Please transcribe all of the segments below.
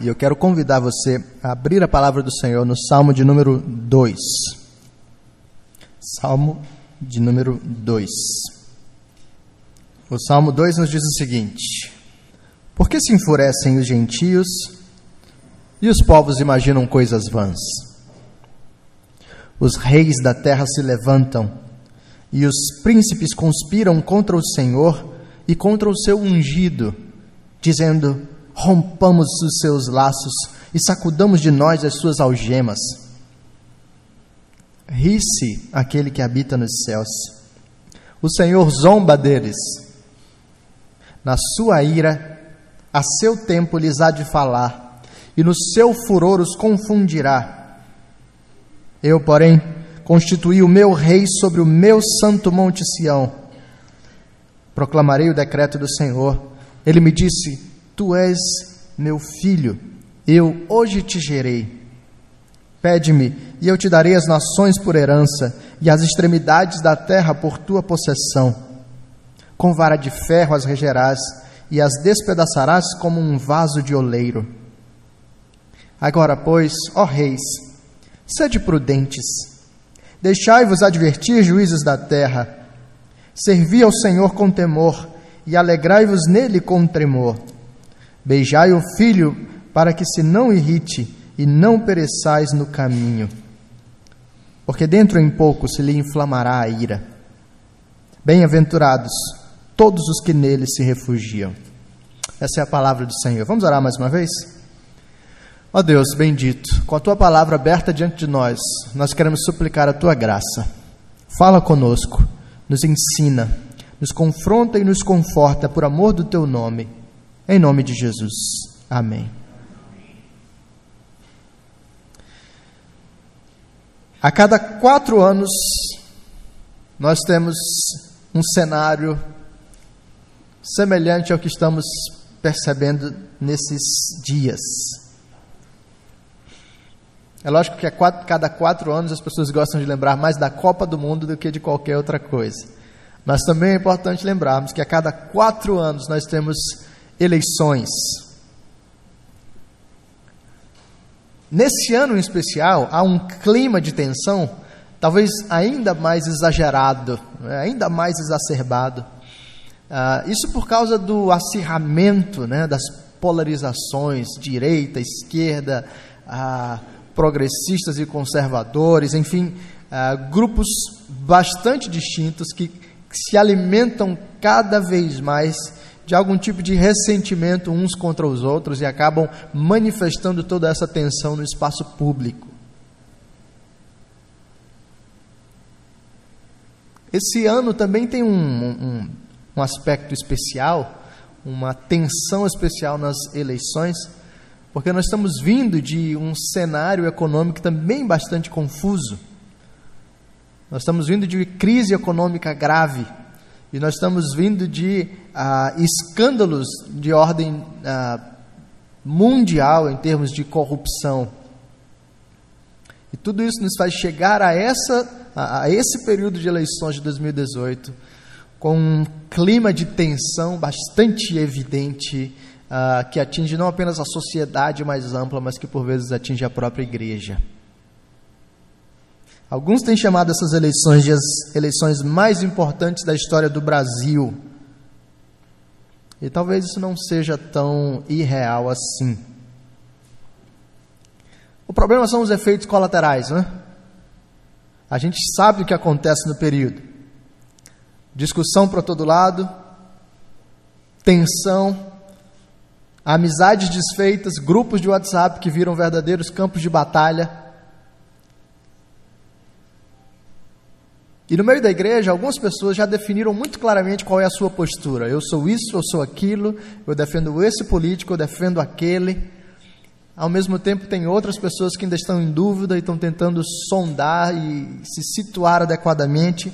E eu quero convidar você a abrir a palavra do Senhor no Salmo de número 2. Salmo de número 2. O Salmo 2 nos diz o seguinte: Por que se enfurecem os gentios e os povos imaginam coisas vãs? Os reis da terra se levantam e os príncipes conspiram contra o Senhor e contra o seu ungido, dizendo: rompamos os seus laços e sacudamos de nós as suas algemas. Ri-se aquele que habita nos céus. O Senhor zomba deles. Na sua ira, a seu tempo lhes há de falar, e no seu furor os confundirá. Eu, porém, constituí o meu rei sobre o meu santo monte Sião. Proclamarei o decreto do Senhor. Ele me disse: Tu és meu filho, eu hoje te gerei. Pede-me, e eu te darei as nações por herança, e as extremidades da terra por tua possessão. Com vara de ferro as regerás, e as despedaçarás como um vaso de oleiro. Agora, pois, ó reis, sede prudentes, deixai-vos advertir, juízes da terra, servi ao Senhor com temor, e alegrai-vos nele com tremor Beijai o filho, para que se não irrite e não pereçais no caminho. Porque dentro em pouco se lhe inflamará a ira. Bem-aventurados todos os que nele se refugiam. Essa é a palavra do Senhor. Vamos orar mais uma vez? Ó oh Deus bendito, com a tua palavra aberta diante de nós, nós queremos suplicar a tua graça. Fala conosco, nos ensina, nos confronta e nos conforta por amor do teu nome em nome de Jesus. Amém. A cada quatro anos, nós temos um cenário semelhante ao que estamos percebendo nesses dias. É lógico que a quatro, cada quatro anos as pessoas gostam de lembrar mais da Copa do Mundo do que de qualquer outra coisa. Mas também é importante lembrarmos que a cada quatro anos nós temos eleições. Nesse ano em especial, há um clima de tensão, talvez ainda mais exagerado, né, ainda mais exacerbado. Uh, isso por causa do acirramento né, das polarizações, direita, esquerda, uh, progressistas e conservadores, enfim, uh, grupos bastante distintos que, que se alimentam cada vez mais de algum tipo de ressentimento uns contra os outros e acabam manifestando toda essa tensão no espaço público. Esse ano também tem um, um, um aspecto especial, uma tensão especial nas eleições, porque nós estamos vindo de um cenário econômico também bastante confuso. Nós estamos vindo de crise econômica grave e nós estamos vindo de ah, escândalos de ordem ah, mundial em termos de corrupção. E tudo isso nos faz chegar a, essa, a, a esse período de eleições de 2018 com um clima de tensão bastante evidente ah, que atinge não apenas a sociedade mais ampla, mas que por vezes atinge a própria igreja. Alguns têm chamado essas eleições de as eleições mais importantes da história do Brasil. E talvez isso não seja tão irreal assim. O problema são os efeitos colaterais, né? A gente sabe o que acontece no período. Discussão para todo lado, tensão, amizades desfeitas, grupos de WhatsApp que viram verdadeiros campos de batalha E no meio da igreja, algumas pessoas já definiram muito claramente qual é a sua postura. Eu sou isso, eu sou aquilo, eu defendo esse político, eu defendo aquele. Ao mesmo tempo, tem outras pessoas que ainda estão em dúvida e estão tentando sondar e se situar adequadamente.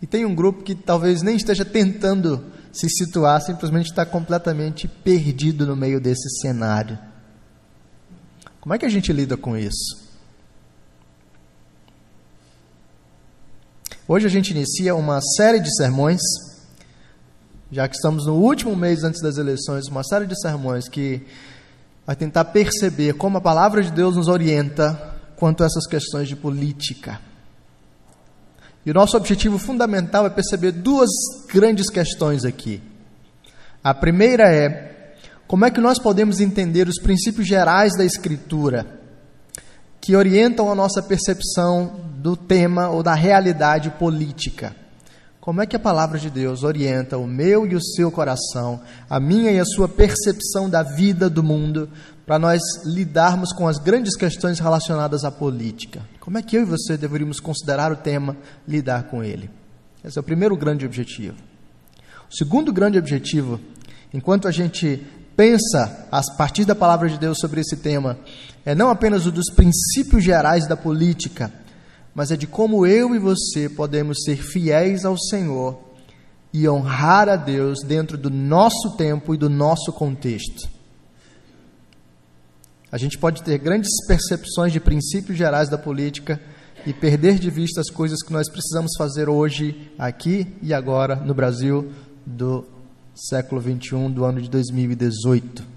E tem um grupo que talvez nem esteja tentando se situar, simplesmente está completamente perdido no meio desse cenário. Como é que a gente lida com isso? Hoje a gente inicia uma série de sermões, já que estamos no último mês antes das eleições, uma série de sermões que vai tentar perceber como a palavra de Deus nos orienta quanto a essas questões de política. E o nosso objetivo fundamental é perceber duas grandes questões aqui. A primeira é como é que nós podemos entender os princípios gerais da Escritura que orientam a nossa percepção do tema ou da realidade política. Como é que a palavra de Deus orienta o meu e o seu coração, a minha e a sua percepção da vida do mundo, para nós lidarmos com as grandes questões relacionadas à política? Como é que eu e você deveríamos considerar o tema, lidar com ele? Esse é o primeiro grande objetivo. O segundo grande objetivo, enquanto a gente pensa a partir da palavra de Deus sobre esse tema, é não apenas o dos princípios gerais da política, mas é de como eu e você podemos ser fiéis ao Senhor e honrar a Deus dentro do nosso tempo e do nosso contexto. A gente pode ter grandes percepções de princípios gerais da política e perder de vista as coisas que nós precisamos fazer hoje, aqui e agora, no Brasil do século 21, do ano de 2018.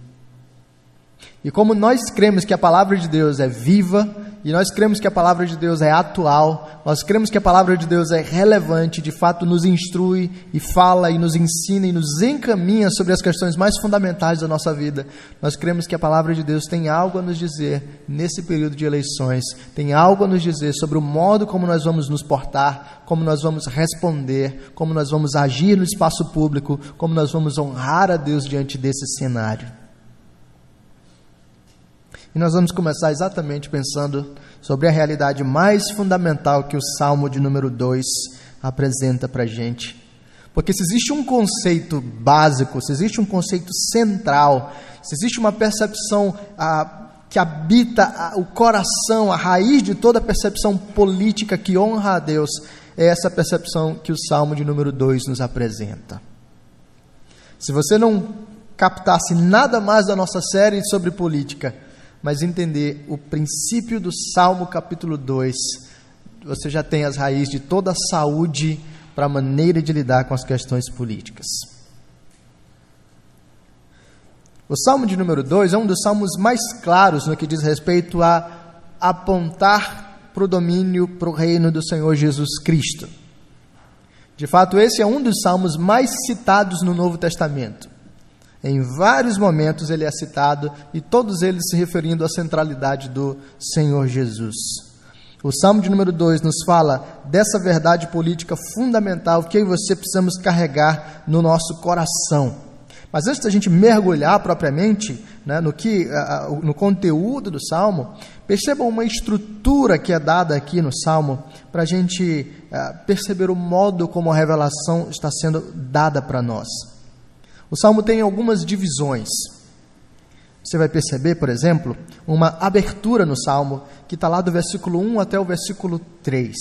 E como nós cremos que a palavra de Deus é viva, e nós cremos que a palavra de Deus é atual, nós cremos que a palavra de Deus é relevante, de fato nos instrui e fala e nos ensina e nos encaminha sobre as questões mais fundamentais da nossa vida. Nós cremos que a palavra de Deus tem algo a nos dizer nesse período de eleições, tem algo a nos dizer sobre o modo como nós vamos nos portar, como nós vamos responder, como nós vamos agir no espaço público, como nós vamos honrar a Deus diante desse cenário. E nós vamos começar exatamente pensando sobre a realidade mais fundamental que o Salmo de número 2 apresenta para a gente. Porque se existe um conceito básico, se existe um conceito central, se existe uma percepção ah, que habita ah, o coração, a raiz de toda percepção política que honra a Deus, é essa percepção que o Salmo de número 2 nos apresenta. Se você não captasse nada mais da nossa série sobre política, mas entender o princípio do Salmo capítulo 2, você já tem as raízes de toda a saúde para a maneira de lidar com as questões políticas. O Salmo de número 2 é um dos salmos mais claros no que diz respeito a apontar para o domínio, para o reino do Senhor Jesus Cristo. De fato, esse é um dos salmos mais citados no Novo Testamento. Em vários momentos ele é citado e todos eles se referindo à centralidade do Senhor Jesus. O Salmo de número 2 nos fala dessa verdade política fundamental que eu e você precisamos carregar no nosso coração. Mas antes da gente mergulhar propriamente né, no, que, no conteúdo do Salmo, percebam uma estrutura que é dada aqui no Salmo para a gente perceber o modo como a revelação está sendo dada para nós. O salmo tem algumas divisões. Você vai perceber, por exemplo, uma abertura no salmo que está lá do versículo 1 até o versículo 3.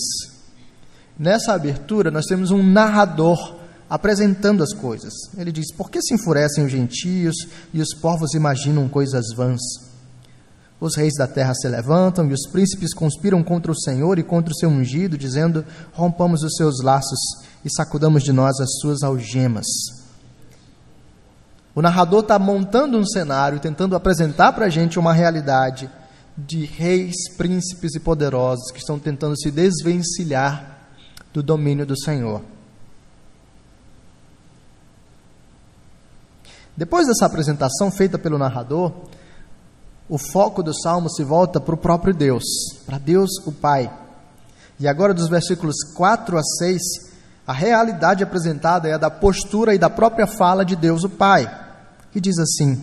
Nessa abertura, nós temos um narrador apresentando as coisas. Ele diz: Por que se enfurecem os gentios e os povos imaginam coisas vãs? Os reis da terra se levantam e os príncipes conspiram contra o Senhor e contra o seu ungido, dizendo: Rompamos os seus laços e sacudamos de nós as suas algemas. O narrador está montando um cenário, tentando apresentar para a gente uma realidade de reis, príncipes e poderosos que estão tentando se desvencilhar do domínio do Senhor. Depois dessa apresentação feita pelo narrador, o foco do salmo se volta para o próprio Deus, para Deus o Pai. E agora, dos versículos 4 a 6, a realidade apresentada é a da postura e da própria fala de Deus o Pai que diz assim: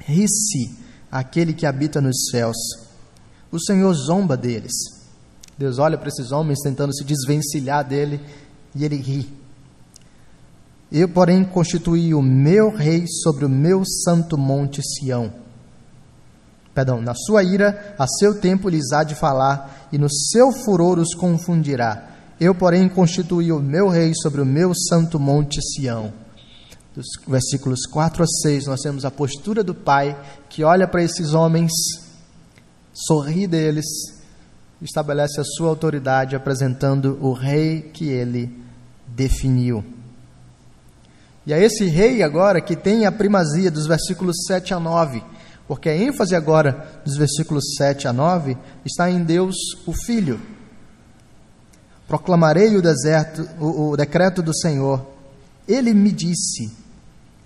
Ri-se aquele que habita nos céus, o Senhor zomba deles. Deus olha para esses homens tentando se desvencilhar dele e ele ri. Eu, porém, constituí o meu rei sobre o meu santo monte Sião. Perdão, na sua ira, a seu tempo lhes há de falar, e no seu furor os confundirá. Eu, porém, constituí o meu rei sobre o meu santo monte Sião dos versículos 4 a 6, nós temos a postura do pai que olha para esses homens, sorri deles, estabelece a sua autoridade apresentando o rei que ele definiu. E é esse rei agora que tem a primazia dos versículos 7 a 9, porque a ênfase agora dos versículos 7 a 9 está em Deus, o Filho. Proclamarei o deserto, o, o decreto do Senhor. Ele me disse,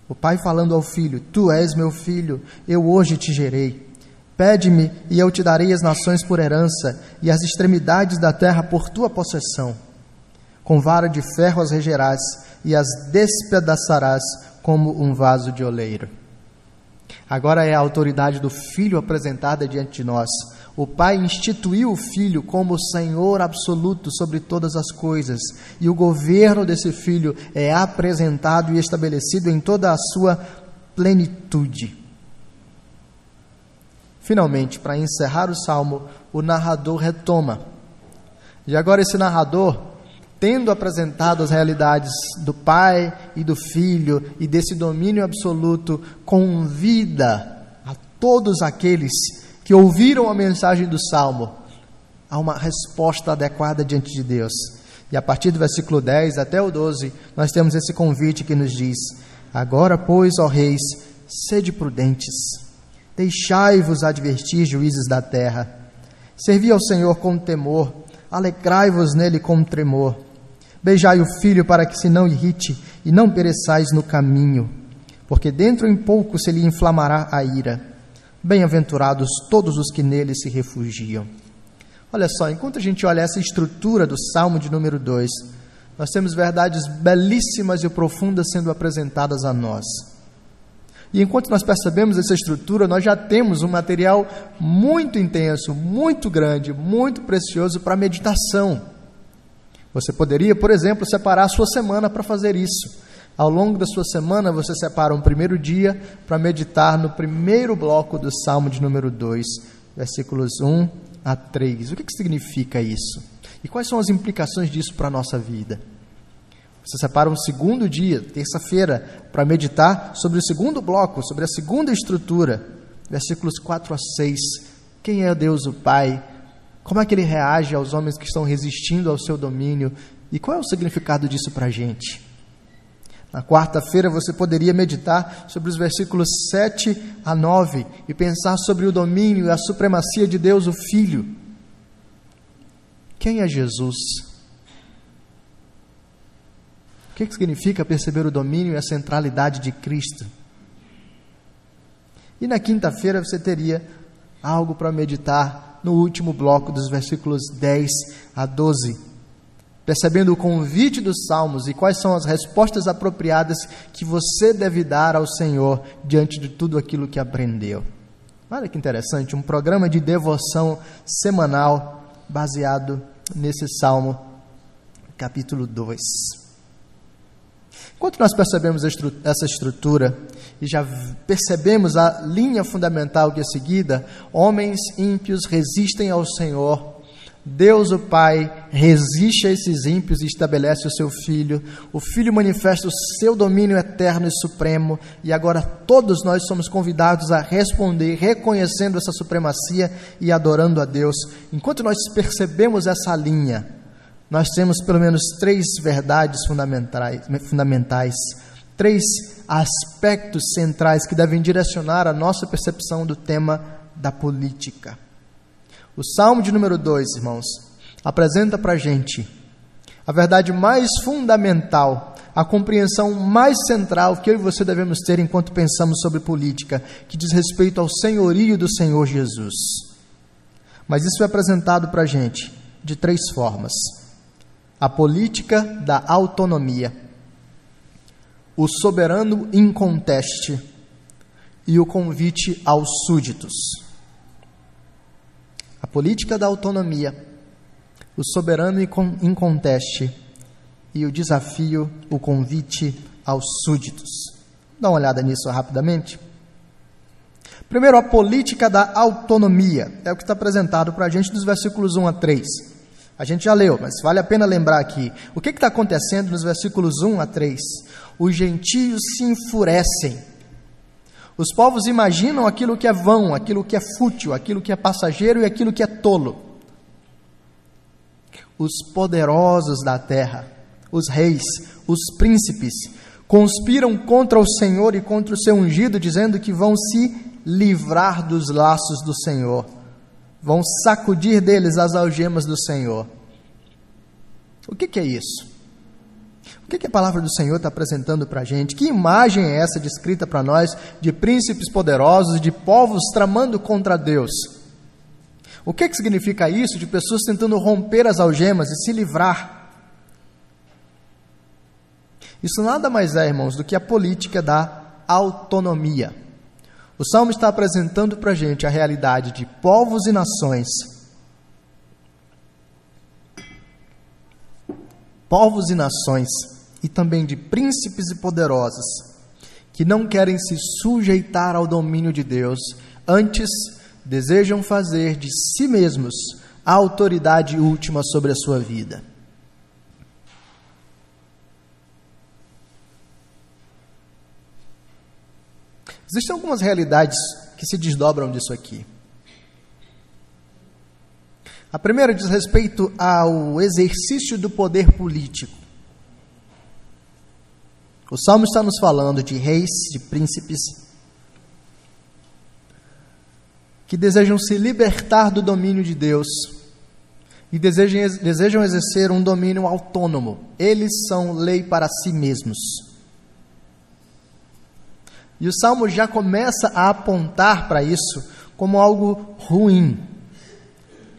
o pai falando ao filho: Tu és meu filho, eu hoje te gerei. Pede-me e eu te darei as nações por herança e as extremidades da terra por tua possessão. Com vara de ferro as regerás e as despedaçarás como um vaso de oleiro. Agora é a autoridade do Filho apresentada diante de nós. O Pai instituiu o Filho como Senhor absoluto sobre todas as coisas, e o governo desse Filho é apresentado e estabelecido em toda a sua plenitude. Finalmente, para encerrar o salmo, o narrador retoma. E agora, esse narrador, tendo apresentado as realidades do Pai e do Filho e desse domínio absoluto, convida a todos aqueles que ouviram a mensagem do salmo a uma resposta adequada diante de Deus. E a partir do versículo 10 até o 12, nós temos esse convite que nos diz: Agora, pois, ó reis, sede prudentes Deixai-vos advertir, juízes da terra. Servi ao Senhor com temor, alegrai-vos nele com tremor. Beijai o filho para que se não irrite e não pereçais no caminho, porque dentro em pouco se lhe inflamará a ira. Bem-aventurados todos os que nele se refugiam. Olha só, enquanto a gente olha essa estrutura do Salmo de número 2, nós temos verdades belíssimas e profundas sendo apresentadas a nós. E enquanto nós percebemos essa estrutura, nós já temos um material muito intenso, muito grande, muito precioso para meditação. Você poderia, por exemplo, separar a sua semana para fazer isso. Ao longo da sua semana, você separa um primeiro dia para meditar no primeiro bloco do Salmo de número 2, versículos 1 a 3. O que, que significa isso? E quais são as implicações disso para a nossa vida? Você separa um segundo dia, terça-feira, para meditar sobre o segundo bloco, sobre a segunda estrutura, versículos 4 a 6. Quem é Deus o Pai? Como é que ele reage aos homens que estão resistindo ao seu domínio? E qual é o significado disso para a gente? Na quarta-feira você poderia meditar sobre os versículos 7 a 9 e pensar sobre o domínio e a supremacia de Deus, o Filho. Quem é Jesus? O que, significa perceber o domínio e a centralidade de Cristo? E na quinta-feira você teria algo para meditar no último bloco dos versículos 10 a 12, percebendo o convite dos salmos e quais são as respostas apropriadas que você deve dar ao Senhor diante de tudo aquilo que aprendeu. Olha que interessante, um programa de devoção semanal baseado nesse salmo, capítulo 2. Enquanto nós percebemos essa estrutura e já percebemos a linha fundamental que é seguida, homens ímpios resistem ao Senhor. Deus, o Pai, resiste a esses ímpios e estabelece o seu Filho. O Filho manifesta o seu domínio eterno e supremo, e agora todos nós somos convidados a responder, reconhecendo essa supremacia e adorando a Deus. Enquanto nós percebemos essa linha, nós temos pelo menos três verdades fundamentais, fundamentais, três aspectos centrais que devem direcionar a nossa percepção do tema da política. O Salmo de número 2, irmãos, apresenta para a gente a verdade mais fundamental, a compreensão mais central que eu e você devemos ter enquanto pensamos sobre política, que diz respeito ao senhorio do Senhor Jesus. Mas isso é apresentado para a gente de três formas a política da autonomia, o soberano inconteste e o convite aos súditos. Política da autonomia, o soberano inconteste e o desafio, o convite aos súditos. Dá uma olhada nisso rapidamente. Primeiro, a política da autonomia, é o que está apresentado para a gente dos versículos 1 a 3. A gente já leu, mas vale a pena lembrar aqui. O que está acontecendo nos versículos 1 a 3? Os gentios se enfurecem. Os povos imaginam aquilo que é vão, aquilo que é fútil, aquilo que é passageiro e aquilo que é tolo. Os poderosos da terra, os reis, os príncipes, conspiram contra o Senhor e contra o seu ungido, dizendo que vão se livrar dos laços do Senhor, vão sacudir deles as algemas do Senhor. O que, que é isso? O que, que a palavra do Senhor está apresentando para a gente? Que imagem é essa descrita para nós de príncipes poderosos, de povos tramando contra Deus? O que, que significa isso de pessoas tentando romper as algemas e se livrar? Isso nada mais é, irmãos, do que a política da autonomia. O Salmo está apresentando para a gente a realidade de povos e nações. Povos e nações, e também de príncipes e poderosos, que não querem se sujeitar ao domínio de Deus, antes desejam fazer de si mesmos a autoridade última sobre a sua vida. Existem algumas realidades que se desdobram disso aqui. A primeira diz respeito ao exercício do poder político. O Salmo está nos falando de reis, de príncipes, que desejam se libertar do domínio de Deus e desejam, desejam exercer um domínio autônomo. Eles são lei para si mesmos. E o salmo já começa a apontar para isso como algo ruim.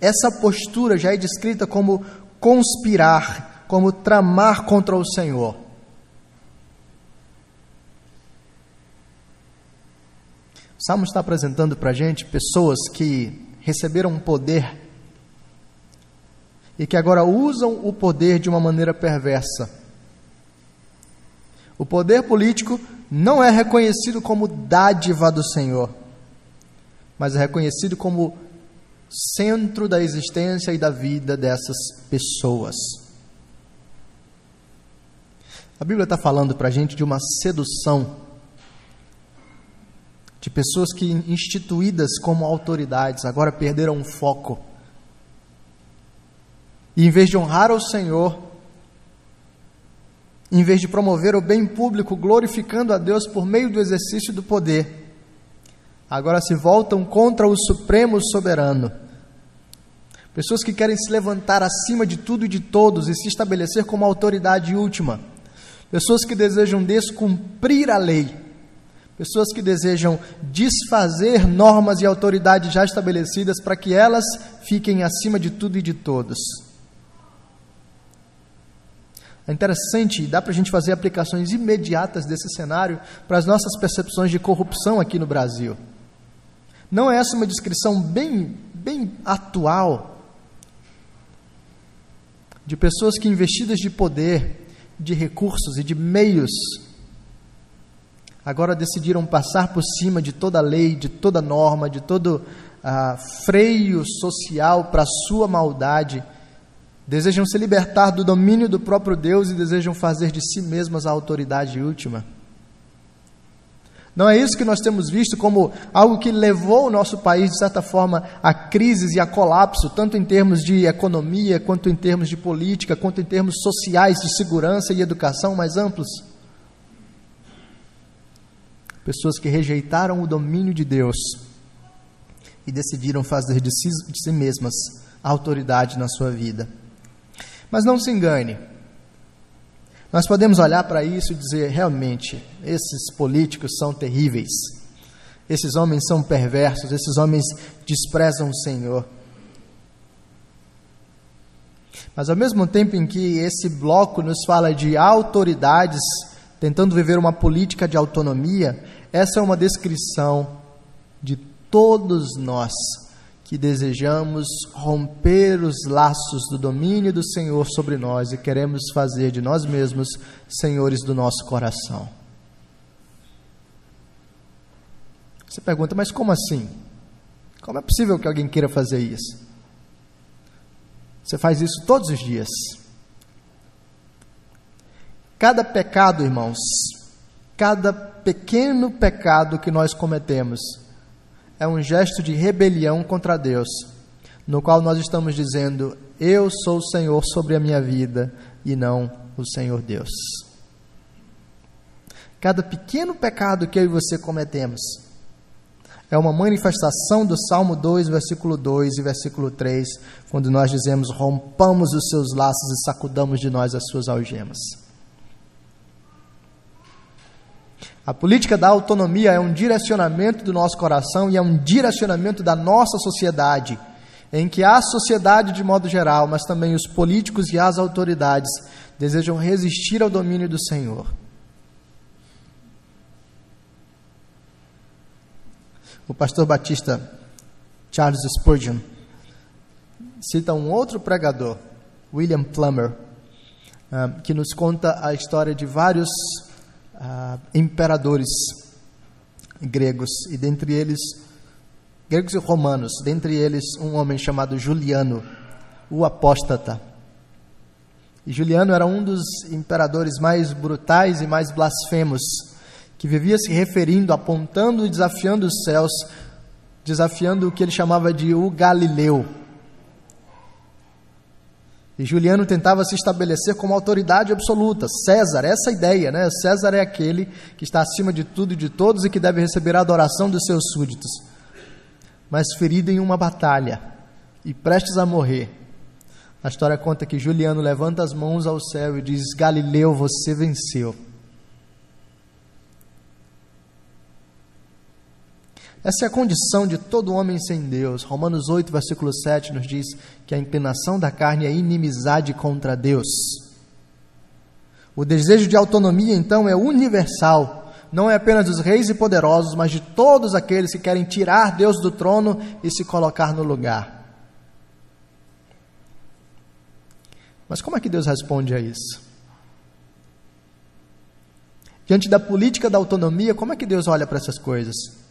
Essa postura já é descrita como conspirar, como tramar contra o Senhor. O Salmo está apresentando para a gente pessoas que receberam poder e que agora usam o poder de uma maneira perversa. O poder político não é reconhecido como dádiva do Senhor, mas é reconhecido como centro da existência e da vida dessas pessoas. A Bíblia está falando para a gente de uma sedução de pessoas que, instituídas como autoridades, agora perderam o foco. E em vez de honrar ao Senhor, em vez de promover o bem público, glorificando a Deus por meio do exercício do poder, agora se voltam contra o Supremo Soberano. Pessoas que querem se levantar acima de tudo e de todos e se estabelecer como autoridade última. Pessoas que desejam descumprir a lei Pessoas que desejam desfazer normas e autoridades já estabelecidas para que elas fiquem acima de tudo e de todos. É interessante, dá para a gente fazer aplicações imediatas desse cenário para as nossas percepções de corrupção aqui no Brasil. Não é essa uma descrição bem, bem atual de pessoas que, investidas de poder, de recursos e de meios agora decidiram passar por cima de toda lei, de toda norma, de todo uh, freio social para sua maldade, desejam se libertar do domínio do próprio Deus e desejam fazer de si mesmas a autoridade última. Não é isso que nós temos visto como algo que levou o nosso país, de certa forma, a crises e a colapso, tanto em termos de economia, quanto em termos de política, quanto em termos sociais, de segurança e educação mais amplos? pessoas que rejeitaram o domínio de Deus e decidiram fazer de si, de si mesmas a autoridade na sua vida. Mas não se engane, nós podemos olhar para isso e dizer: realmente, esses políticos são terríveis, esses homens são perversos, esses homens desprezam o Senhor. Mas ao mesmo tempo em que esse bloco nos fala de autoridades tentando viver uma política de autonomia, essa é uma descrição de todos nós que desejamos romper os laços do domínio do Senhor sobre nós e queremos fazer de nós mesmos senhores do nosso coração. Você pergunta, mas como assim? Como é possível que alguém queira fazer isso? Você faz isso todos os dias. Cada pecado, irmãos, cada pequeno pecado que nós cometemos é um gesto de rebelião contra Deus, no qual nós estamos dizendo: Eu sou o Senhor sobre a minha vida e não o Senhor Deus. Cada pequeno pecado que eu e você cometemos É uma manifestação do Salmo 2, versículo 2 e versículo 3, quando nós dizemos: rompamos os seus laços e sacudamos de nós as suas algemas. A política da autonomia é um direcionamento do nosso coração e é um direcionamento da nossa sociedade, em que a sociedade de modo geral, mas também os políticos e as autoridades desejam resistir ao domínio do Senhor. O pastor batista Charles Spurgeon cita um outro pregador, William Plummer, ah, que nos conta a história de vários uh, imperadores gregos, e dentre eles, gregos e romanos, dentre eles um homem chamado Juliano, o apóstata. E Juliano era um dos imperadores mais brutais e mais blasfemos, que vivia se referindo, apontando e desafiando os céus, desafiando o que ele chamava de o Galileu e Juliano tentava se estabelecer como autoridade absoluta. César, essa ideia, né? César é aquele que está acima de tudo e de todos e que deve receber a adoração dos seus súditos. Mas ferido em uma batalha e prestes a morrer, a história conta que Juliano levanta as mãos ao céu e diz: Galileu, você venceu. Essa é a condição de todo homem sem Deus. Romanos 8, versículo 7 nos diz que a inclinação da carne é inimizade contra Deus. O desejo de autonomia, então, é universal. Não é apenas dos reis e poderosos, mas de todos aqueles que querem tirar Deus do trono e se colocar no lugar. Mas como é que Deus responde a isso? Diante da política da autonomia, como é que Deus olha para essas coisas?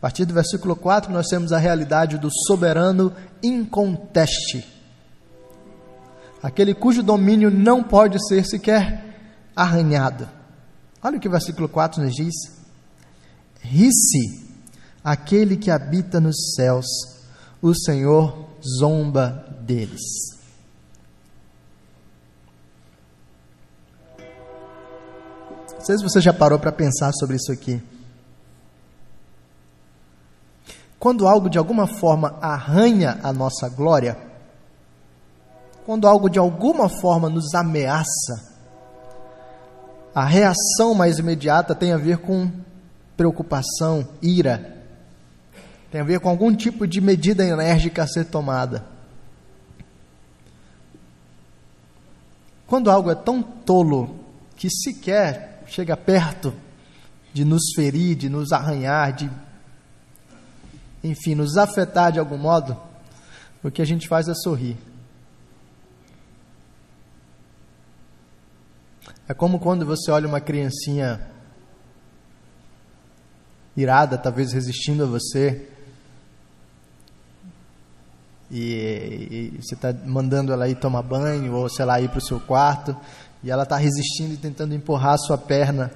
A partir do versículo 4, nós temos a realidade do soberano inconteste. Aquele cujo domínio não pode ser sequer arranhado. Olha o que o versículo 4 nos diz: Ri-se aquele que habita nos céus, o Senhor zomba deles. Não sei se você já parou para pensar sobre isso aqui. Quando algo de alguma forma arranha a nossa glória, quando algo de alguma forma nos ameaça, a reação mais imediata tem a ver com preocupação, ira, tem a ver com algum tipo de medida enérgica a ser tomada. Quando algo é tão tolo que sequer chega perto de nos ferir, de nos arranhar, de enfim, nos afetar de algum modo, o que a gente faz é sorrir. É como quando você olha uma criancinha irada, talvez resistindo a você, e, e você está mandando ela ir tomar banho, ou sei lá, ir para o seu quarto, e ela está resistindo e tentando empurrar a sua perna,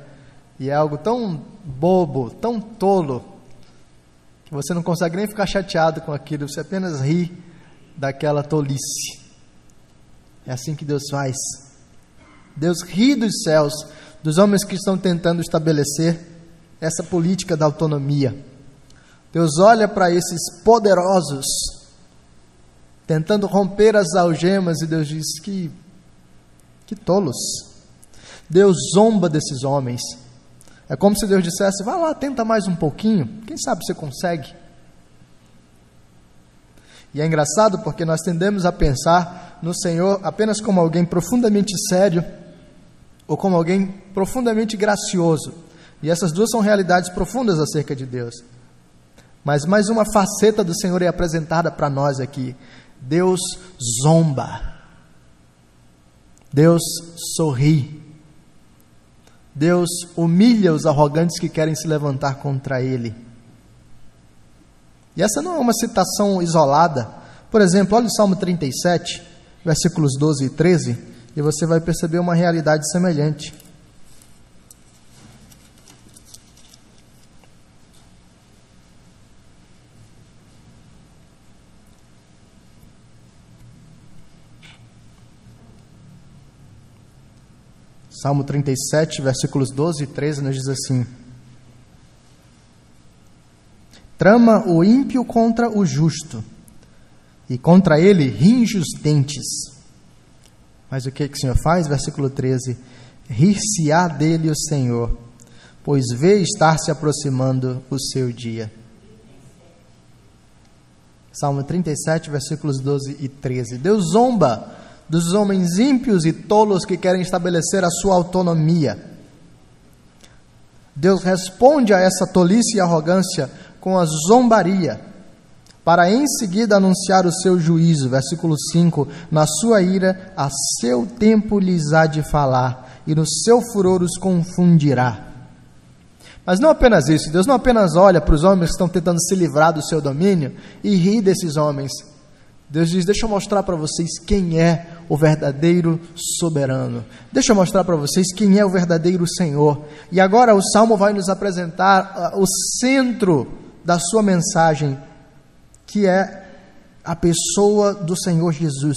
e é algo tão bobo, tão tolo, você não consegue nem ficar chateado com aquilo, você apenas ri daquela tolice. É assim que Deus faz. Deus ri dos céus, dos homens que estão tentando estabelecer essa política da autonomia. Deus olha para esses poderosos, tentando romper as algemas, e Deus diz que, que tolos. Deus zomba desses homens. É como se Deus dissesse: vai lá, tenta mais um pouquinho, quem sabe você consegue. E é engraçado porque nós tendemos a pensar no Senhor apenas como alguém profundamente sério ou como alguém profundamente gracioso. E essas duas são realidades profundas acerca de Deus. Mas mais uma faceta do Senhor é apresentada para nós aqui. Deus zomba. Deus sorri. Deus humilha os arrogantes que querem se levantar contra Ele. E essa não é uma citação isolada. Por exemplo, olha o Salmo 37, versículos 12 e 13, e você vai perceber uma realidade semelhante. Salmo 37, versículos 12 e 13 nos diz assim: Trama o ímpio contra o justo, e contra ele ringe os dentes. Mas o que, que o Senhor faz? Versículo 13: Rir-se-á dele o Senhor, pois vê estar se aproximando o seu dia. Salmo 37, versículos 12 e 13. Deus zomba dos homens ímpios e tolos que querem estabelecer a sua autonomia. Deus responde a essa tolice e arrogância com a zombaria, para em seguida anunciar o seu juízo. Versículo 5: Na sua ira, a seu tempo lhes há de falar, e no seu furor os confundirá. Mas não apenas isso, Deus não apenas olha para os homens que estão tentando se livrar do seu domínio e ri desses homens. Deus diz: Deixa eu mostrar para vocês quem é o verdadeiro soberano. Deixa eu mostrar para vocês quem é o verdadeiro Senhor. E agora o salmo vai nos apresentar uh, o centro da sua mensagem, que é a pessoa do Senhor Jesus.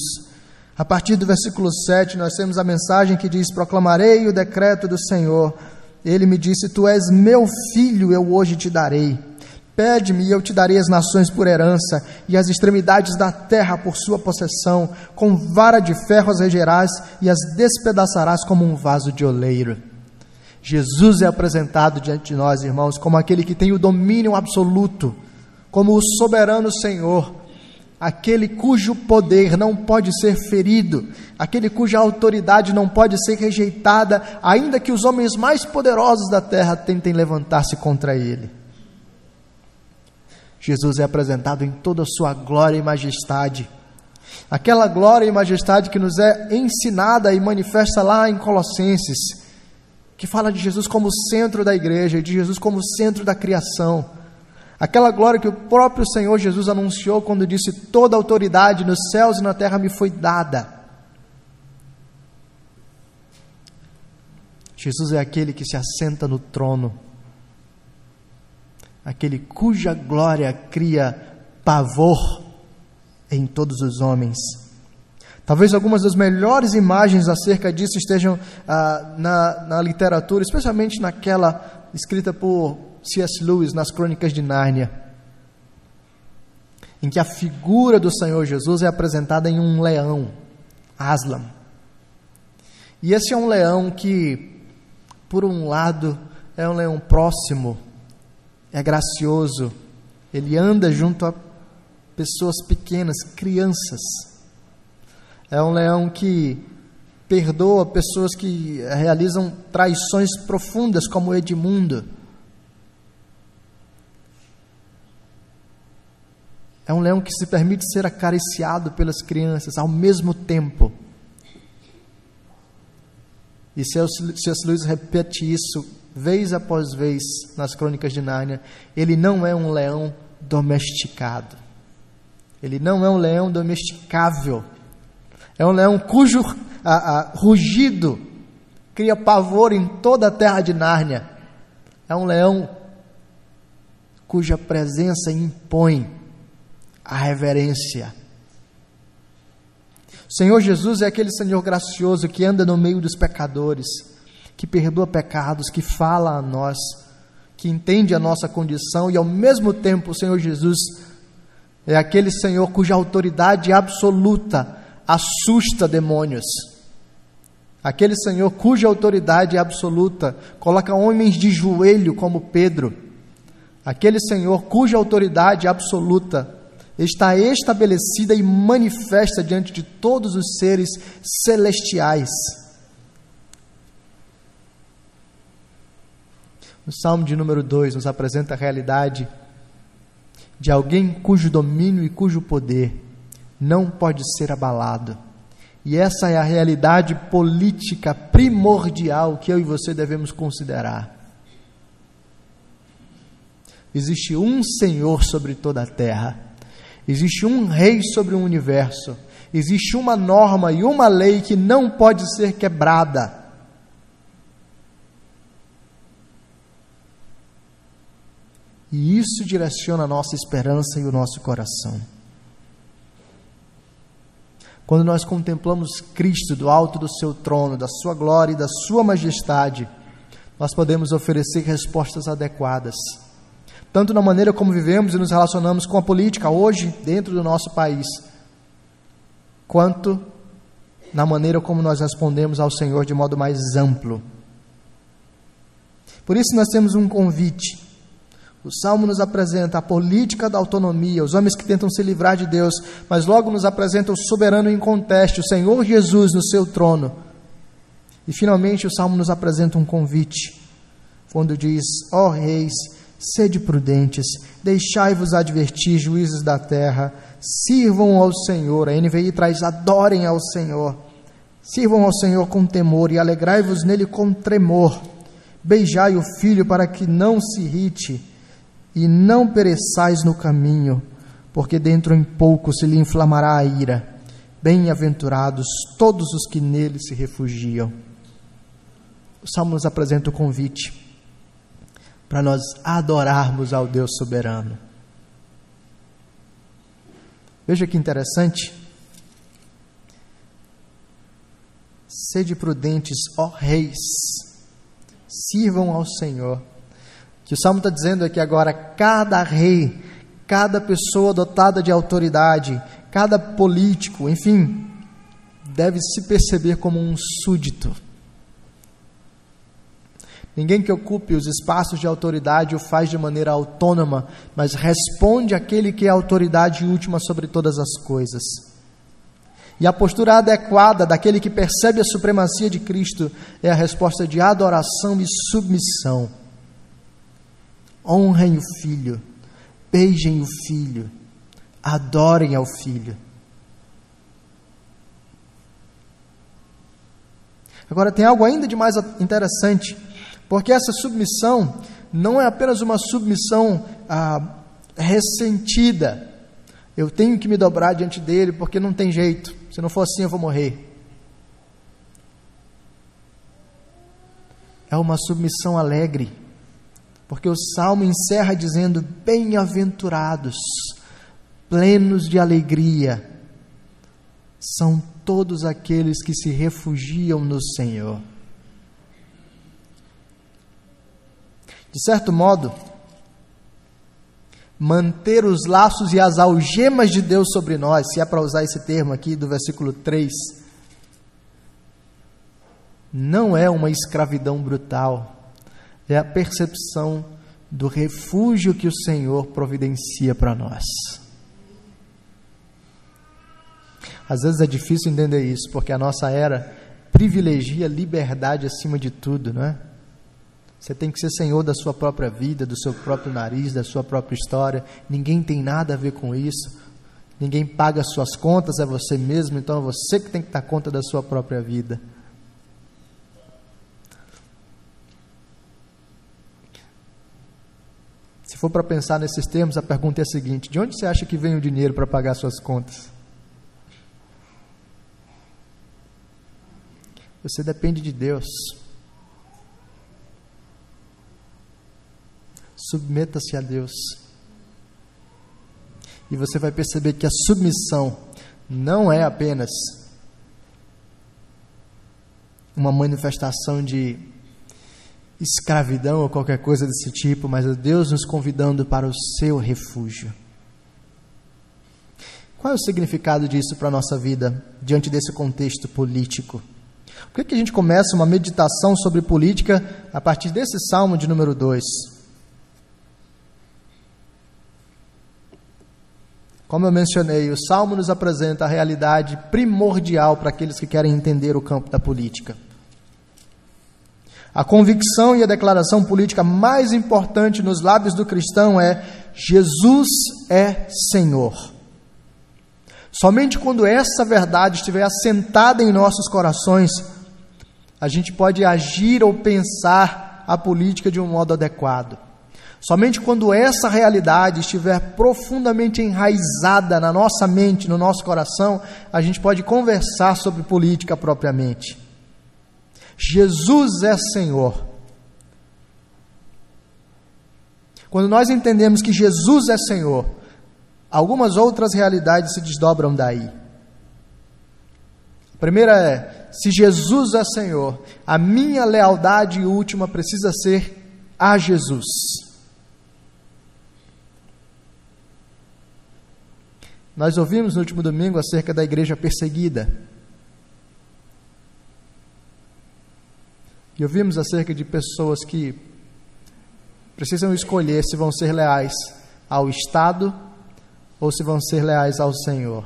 A partir do versículo 7, nós temos a mensagem que diz: Proclamarei o decreto do Senhor ele me disse: Tu és meu filho, eu hoje te darei. Pede-me e eu te darei as nações por herança e as extremidades da terra por sua possessão. Com vara de ferro as regerás e as despedaçarás como um vaso de oleiro. Jesus é apresentado diante de nós, irmãos, como aquele que tem o domínio absoluto, como o soberano Senhor, aquele cujo poder não pode ser ferido, aquele cuja autoridade não pode ser rejeitada, ainda que os homens mais poderosos da terra tentem levantar-se contra ele. Jesus é apresentado em toda a sua glória e majestade. Aquela glória e majestade que nos é ensinada e manifesta lá em Colossenses, que fala de Jesus como centro da igreja, de Jesus como centro da criação Aquela glória que o próprio Senhor Jesus anunciou quando disse: Toda autoridade nos céus e na terra me foi dada. Jesus é aquele que se assenta no trono, aquele cuja glória cria pavor em todos os homens. Talvez algumas das melhores imagens acerca disso estejam ah, na, na literatura, especialmente naquela escrita por C.S. Lewis nas Crônicas de Nárnia, em que a figura do Senhor Jesus é apresentada em um leão, Aslan. E esse é um leão que, por um lado, é um leão próximo, é gracioso, ele anda junto a pessoas pequenas, crianças. É um leão que perdoa pessoas que realizam traições profundas, como Edmundo. É um leão que se permite ser acariciado pelas crianças ao mesmo tempo. E C.S. Lewis repete isso vez após vez nas crônicas de Nárnia. Ele não é um leão domesticado. Ele não é um leão domesticável. É um leão cujo a, a, rugido cria pavor em toda a terra de Nárnia. É um leão cuja presença impõe a reverência. O Senhor Jesus é aquele Senhor gracioso que anda no meio dos pecadores, que perdoa pecados, que fala a nós, que entende a nossa condição e ao mesmo tempo o Senhor Jesus é aquele Senhor cuja autoridade absoluta assusta demônios. Aquele Senhor cuja autoridade absoluta coloca homens de joelho como Pedro. Aquele Senhor cuja autoridade absoluta está estabelecida e manifesta diante de todos os seres celestiais. O Salmo de número 2 nos apresenta a realidade de alguém cujo domínio e cujo poder não pode ser abalado. E essa é a realidade política primordial que eu e você devemos considerar. Existe um Senhor sobre toda a terra Existe um rei sobre o universo. Existe uma norma e uma lei que não pode ser quebrada. E isso direciona a nossa esperança e o nosso coração. Quando nós contemplamos Cristo do alto do seu trono, da sua glória e da sua majestade, nós podemos oferecer respostas adequadas tanto na maneira como vivemos e nos relacionamos com a política hoje dentro do nosso país, quanto na maneira como nós respondemos ao Senhor de modo mais amplo. Por isso nós temos um convite. O Salmo nos apresenta a política da autonomia, os homens que tentam se livrar de Deus, mas logo nos apresenta o soberano em conteste, o Senhor Jesus no seu trono. E finalmente o Salmo nos apresenta um convite, quando diz: Ó oh, reis, sede prudentes, deixai-vos advertir, juízes da terra, sirvam ao Senhor. A NVI traz: adorem ao Senhor. Sirvam ao Senhor com temor e alegrai-vos nele com tremor. Beijai o filho para que não se irrite e não pereçais no caminho, porque dentro em pouco se lhe inflamará a ira. Bem-aventurados todos os que nele se refugiam. O Salmo nos apresenta o convite para nós adorarmos ao Deus soberano. Veja que interessante. Sede prudentes, ó reis, sirvam ao Senhor. Que o Salmo está dizendo que agora cada rei, cada pessoa dotada de autoridade, cada político, enfim, deve se perceber como um súdito. Ninguém que ocupe os espaços de autoridade o faz de maneira autônoma, mas responde àquele que é a autoridade última sobre todas as coisas. E a postura adequada daquele que percebe a supremacia de Cristo é a resposta de adoração e submissão. Honrem o Filho, beijem o Filho, adorem ao Filho. Agora, tem algo ainda de mais interessante, porque essa submissão não é apenas uma submissão ah, ressentida. Eu tenho que me dobrar diante dele porque não tem jeito. Se não for assim, eu vou morrer. É uma submissão alegre, porque o salmo encerra dizendo: Bem-aventurados, plenos de alegria, são todos aqueles que se refugiam no Senhor. De certo modo, manter os laços e as algemas de Deus sobre nós, se é para usar esse termo aqui do versículo 3, não é uma escravidão brutal, é a percepção do refúgio que o Senhor providencia para nós. Às vezes é difícil entender isso, porque a nossa era privilegia liberdade acima de tudo, não é? Você tem que ser senhor da sua própria vida, do seu próprio nariz, da sua própria história. Ninguém tem nada a ver com isso. Ninguém paga as suas contas, é você mesmo, então é você que tem que dar conta da sua própria vida. Se for para pensar nesses termos, a pergunta é a seguinte: de onde você acha que vem o dinheiro para pagar suas contas? Você depende de Deus. Submeta-se a Deus. E você vai perceber que a submissão não é apenas uma manifestação de escravidão ou qualquer coisa desse tipo, mas é Deus nos convidando para o seu refúgio. Qual é o significado disso para a nossa vida diante desse contexto político? Por que, que a gente começa uma meditação sobre política a partir desse salmo de número 2? Como eu mencionei, o Salmo nos apresenta a realidade primordial para aqueles que querem entender o campo da política. A convicção e a declaração política mais importante nos lábios do cristão é: Jesus é Senhor. Somente quando essa verdade estiver assentada em nossos corações, a gente pode agir ou pensar a política de um modo adequado. Somente quando essa realidade estiver profundamente enraizada na nossa mente, no nosso coração, a gente pode conversar sobre política propriamente. Jesus é Senhor. Quando nós entendemos que Jesus é Senhor, algumas outras realidades se desdobram daí. A primeira é: se Jesus é Senhor, a minha lealdade última precisa ser a Jesus. Nós ouvimos no último domingo acerca da igreja perseguida. E ouvimos acerca de pessoas que precisam escolher se vão ser leais ao Estado ou se vão ser leais ao Senhor.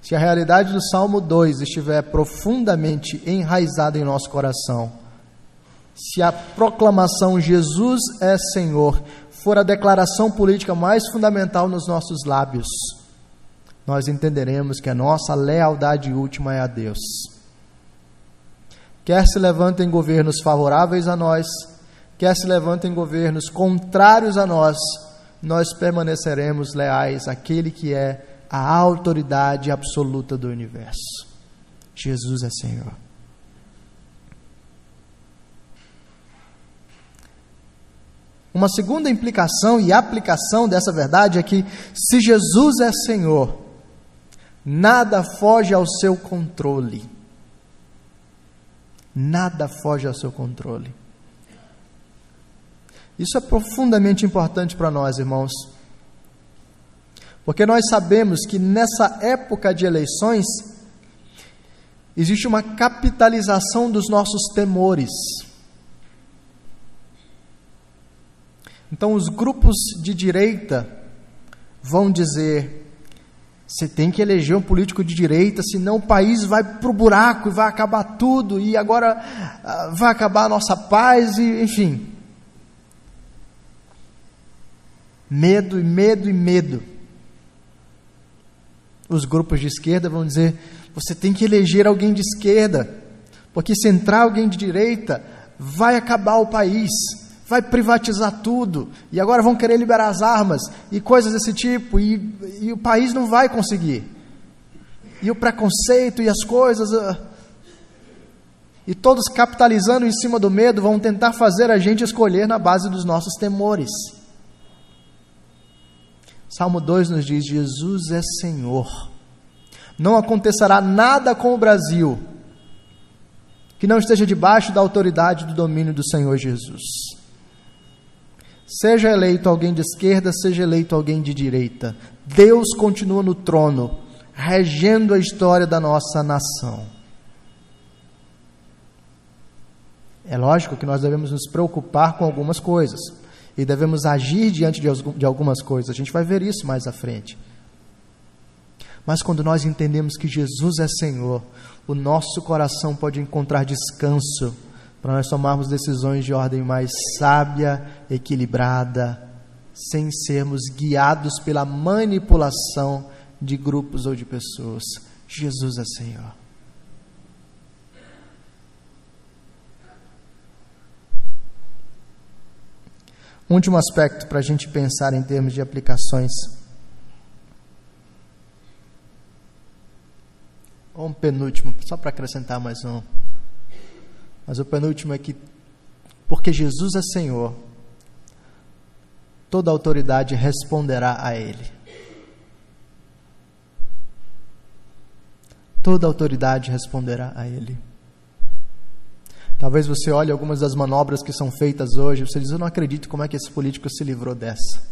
Se a realidade do Salmo 2 estiver profundamente enraizada em nosso coração, se a proclamação Jesus é Senhor for a declaração política mais fundamental nos nossos lábios, nós entenderemos que a nossa lealdade última é a Deus. Quer se levantem governos favoráveis a nós, quer se levantem governos contrários a nós, nós permaneceremos leais àquele que é a autoridade absoluta do universo. Jesus é Senhor. Uma segunda implicação e aplicação dessa verdade é que, se Jesus é Senhor, nada foge ao seu controle. Nada foge ao seu controle. Isso é profundamente importante para nós, irmãos. Porque nós sabemos que nessa época de eleições existe uma capitalização dos nossos temores. Então, os grupos de direita vão dizer: você tem que eleger um político de direita, senão o país vai para o buraco e vai acabar tudo, e agora uh, vai acabar a nossa paz, e, enfim. Medo e medo e medo. Os grupos de esquerda vão dizer: você tem que eleger alguém de esquerda, porque se entrar alguém de direita, vai acabar o país vai privatizar tudo, e agora vão querer liberar as armas, e coisas desse tipo, e, e o país não vai conseguir. E o preconceito e as coisas. Uh, e todos capitalizando em cima do medo vão tentar fazer a gente escolher na base dos nossos temores. Salmo 2 nos diz: Jesus é Senhor. Não acontecerá nada com o Brasil que não esteja debaixo da autoridade do domínio do Senhor Jesus. Seja eleito alguém de esquerda, seja eleito alguém de direita, Deus continua no trono, regendo a história da nossa nação. É lógico que nós devemos nos preocupar com algumas coisas e devemos agir diante de algumas coisas. A gente vai ver isso mais à frente. Mas quando nós entendemos que Jesus é Senhor, o nosso coração pode encontrar descanso para nós tomarmos decisões de ordem mais sábia, equilibrada, sem sermos guiados pela manipulação de grupos ou de pessoas. Jesus é Senhor. último aspecto para a gente pensar em termos de aplicações. Ou um penúltimo, só para acrescentar mais um. Mas o penúltimo é que, porque Jesus é Senhor, toda autoridade responderá a Ele. Toda autoridade responderá a Ele. Talvez você olhe algumas das manobras que são feitas hoje, você diz: Eu não acredito como é que esse político se livrou dessa.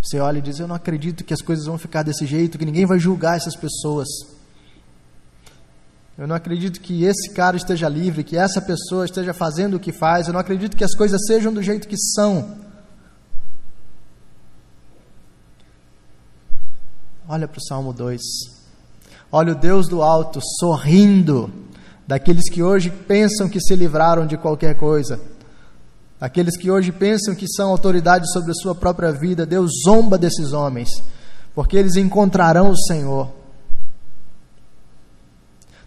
Você olha e diz: Eu não acredito que as coisas vão ficar desse jeito, que ninguém vai julgar essas pessoas. Eu não acredito que esse cara esteja livre, que essa pessoa esteja fazendo o que faz. Eu não acredito que as coisas sejam do jeito que são. Olha para o Salmo 2. Olha o Deus do alto sorrindo daqueles que hoje pensam que se livraram de qualquer coisa. Aqueles que hoje pensam que são autoridade sobre a sua própria vida. Deus zomba desses homens, porque eles encontrarão o Senhor.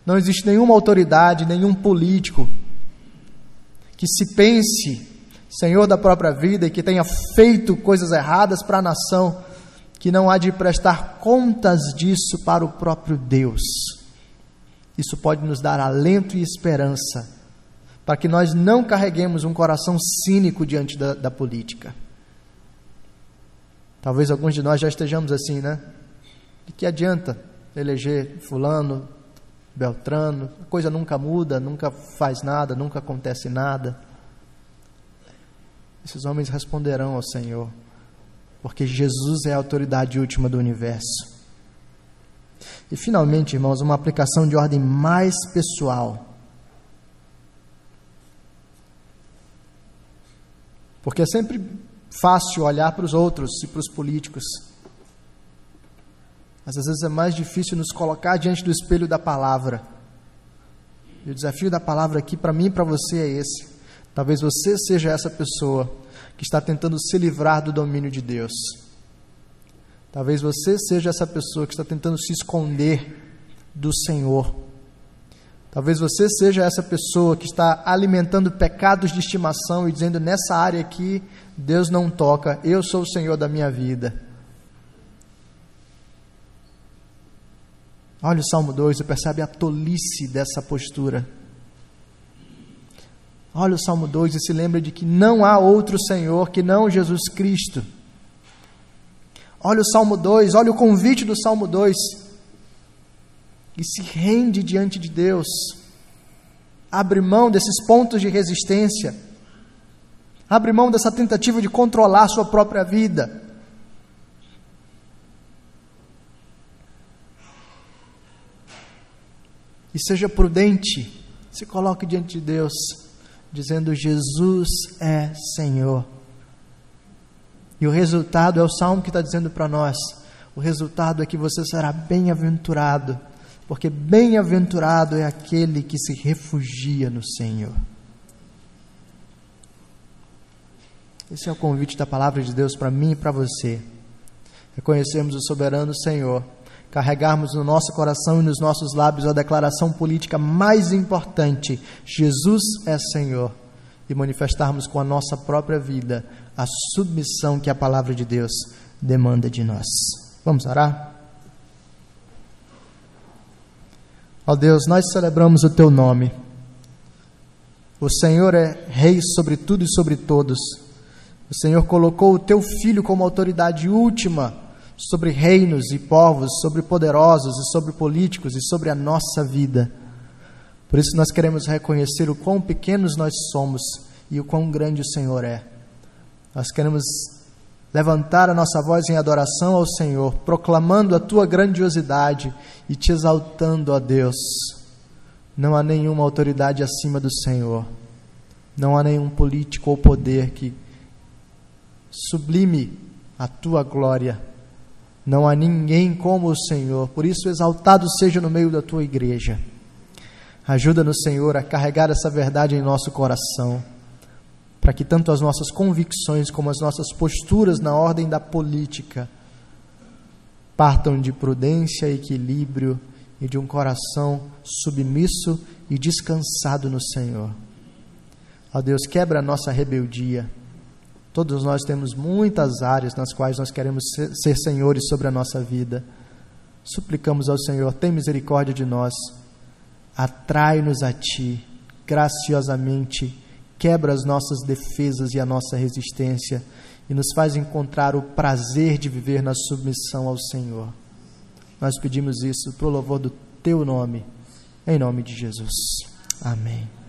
Não existe nenhuma autoridade, nenhum político que se pense senhor da própria vida e que tenha feito coisas erradas para a nação, que não há de prestar contas disso para o próprio Deus. Isso pode nos dar alento e esperança, para que nós não carreguemos um coração cínico diante da, da política. Talvez alguns de nós já estejamos assim, né? De que adianta eleger Fulano, Beltrano, a coisa nunca muda, nunca faz nada, nunca acontece nada. Esses homens responderão ao Senhor, porque Jesus é a autoridade última do universo. E finalmente, irmãos, uma aplicação de ordem mais pessoal. Porque é sempre fácil olhar para os outros e para os políticos. Mas às vezes é mais difícil nos colocar diante do espelho da palavra. E o desafio da palavra aqui para mim e para você é esse. Talvez você seja essa pessoa que está tentando se livrar do domínio de Deus. Talvez você seja essa pessoa que está tentando se esconder do Senhor. Talvez você seja essa pessoa que está alimentando pecados de estimação e dizendo: nessa área aqui, Deus não toca, eu sou o Senhor da minha vida. Olha o Salmo 2 e percebe a tolice dessa postura. Olha o Salmo 2 e se lembra de que não há outro Senhor que não Jesus Cristo. Olha o Salmo 2, olha o convite do Salmo 2. E se rende diante de Deus. Abre mão desses pontos de resistência. Abre mão dessa tentativa de controlar sua própria vida. E seja prudente. Se coloque diante de Deus, dizendo: Jesus é Senhor. E o resultado é o salmo que está dizendo para nós: o resultado é que você será bem-aventurado, porque bem-aventurado é aquele que se refugia no Senhor. Esse é o convite da palavra de Deus para mim e para você. Reconhecermos o soberano Senhor, carregarmos no nosso coração e nos nossos lábios a declaração política mais importante: Jesus é Senhor, e manifestarmos com a nossa própria vida a submissão que a palavra de Deus demanda de nós. Vamos orar? Ó Deus, nós celebramos o teu nome. O Senhor é rei sobre tudo e sobre todos. O Senhor colocou o teu filho como autoridade última sobre reinos e povos, sobre poderosos e sobre políticos e sobre a nossa vida. Por isso nós queremos reconhecer o quão pequenos nós somos e o quão grande o Senhor é. Nós queremos levantar a nossa voz em adoração ao Senhor, proclamando a tua grandiosidade e te exaltando a Deus. Não há nenhuma autoridade acima do Senhor. Não há nenhum político ou poder que sublime a tua glória. Não há ninguém como o Senhor. Por isso, exaltado seja no meio da tua igreja. Ajuda-nos, Senhor, a carregar essa verdade em nosso coração para que tanto as nossas convicções como as nossas posturas na ordem da política partam de prudência, equilíbrio e de um coração submisso e descansado no Senhor. Ó Deus, quebra a nossa rebeldia. Todos nós temos muitas áreas nas quais nós queremos ser, ser senhores sobre a nossa vida. Suplicamos ao Senhor, tem misericórdia de nós, atrai-nos a Ti, graciosamente quebra as nossas defesas e a nossa resistência e nos faz encontrar o prazer de viver na submissão ao Senhor. Nós pedimos isso para o louvor do Teu nome, em nome de Jesus. Amém.